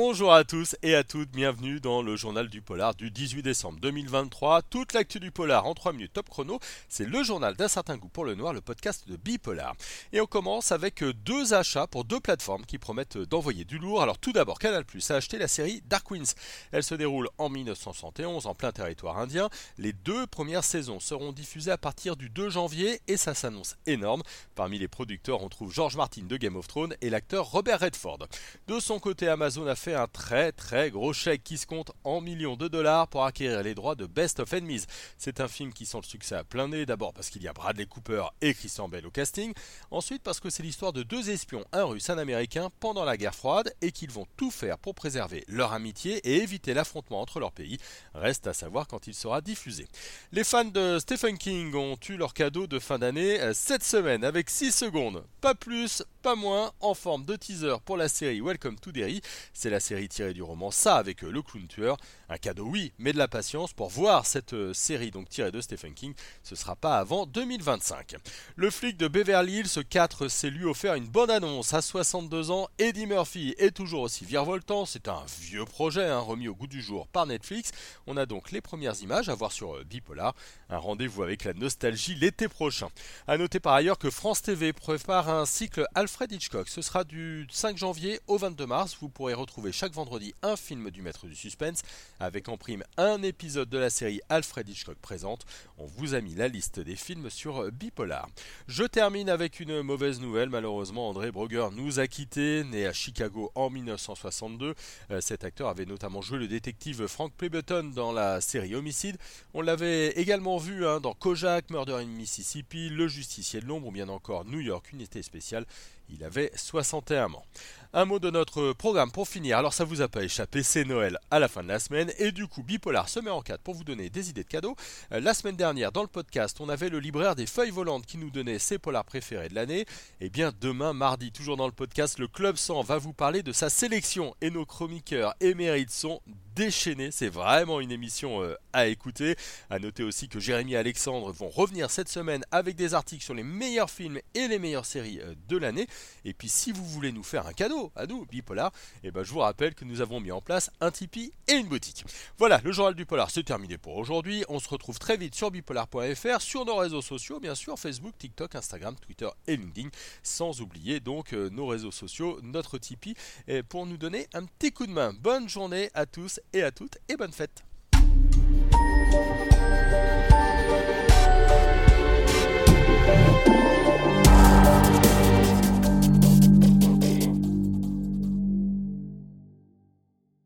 Bonjour à tous et à toutes, bienvenue dans le journal du polar du 18 décembre 2023. Toute l'actu du polar en 3 minutes top chrono, c'est le journal d'un certain goût pour le noir, le podcast de Bipolar. Et on commence avec deux achats pour deux plateformes qui promettent d'envoyer du lourd. Alors tout d'abord, Canal Plus a acheté la série Dark Winds. Elle se déroule en 1971 en plein territoire indien. Les deux premières saisons seront diffusées à partir du 2 janvier et ça s'annonce énorme. Parmi les producteurs, on trouve George Martin de Game of Thrones et l'acteur Robert Redford. De son côté, Amazon a fait un très très gros chèque qui se compte en millions de dollars pour acquérir les droits de Best of Enemies. C'est un film qui sent le succès à plein nez, d'abord parce qu'il y a Bradley Cooper et Christian Bell au casting, ensuite parce que c'est l'histoire de deux espions, un russe, un américain, pendant la guerre froide et qu'ils vont tout faire pour préserver leur amitié et éviter l'affrontement entre leurs pays. Reste à savoir quand il sera diffusé. Les fans de Stephen King ont eu leur cadeau de fin d'année euh, cette semaine avec 6 secondes, pas plus, pas moins, en forme de teaser pour la série Welcome to Derry. C'est la série tirée du roman Ça avec euh, le clown tueur. Un cadeau oui, mais de la patience pour voir cette euh, série donc tirée de Stephen King. Ce sera pas avant 2025. Le flic de Beverly Hills 4 s'est lui offert une bonne annonce. À 62 ans, Eddie Murphy est toujours aussi virevoltant. C'est un vieux projet hein, remis au goût du jour par Netflix. On a donc les premières images à voir sur euh, Bipolar. Un rendez-vous avec la nostalgie l'été prochain. A noter par ailleurs que France TV prépare un cycle Alfred Hitchcock. Ce sera du 5 janvier au 22 mars. Vous pourrez retrouver chaque vendredi un film du maître du suspense avec en prime un épisode de la série Alfred Hitchcock présente. On vous a mis la liste des films sur Bipolar. Je termine avec une mauvaise nouvelle. Malheureusement, André Broger nous a quittés, né à Chicago en 1962. Euh, cet acteur avait notamment joué le détective Frank Plebeton dans la série Homicide. On l'avait également vu hein, dans Kojak, Murder in Mississippi, Le Justicier de l'Ombre ou bien encore New York, Unité Spéciale. Il avait 61 ans. Un mot de notre programme pour finir. Alors ça vous a pas échappé, c'est Noël à la fin de la semaine et du coup Bipolar se met en cadre pour vous donner des idées de cadeaux. Euh, la semaine dernière dans le podcast, on avait le libraire des feuilles volantes qui nous donnait ses polars préférés de l'année. Et eh bien demain mardi, toujours dans le podcast, le Club 100 va vous parler de sa sélection et nos chroniqueurs émérites sont déchaînés. C'est vraiment une émission euh, à écouter. À noter aussi que Jérémy et Alexandre vont revenir cette semaine avec des articles sur les meilleurs films et les meilleures séries euh, de l'année. Et puis si vous voulez nous faire un cadeau à nous, Bipolar, eh ben je vous rappelle que nous avons mis en place un Tipeee et une boutique. Voilà, le journal du polar c'est terminé pour aujourd'hui. On se retrouve très vite sur bipolar.fr, sur nos réseaux sociaux, bien sûr, Facebook, TikTok, Instagram, Twitter et LinkedIn, sans oublier donc euh, nos réseaux sociaux, notre Tipeee, pour nous donner un petit coup de main. Bonne journée à tous et à toutes et bonne fête.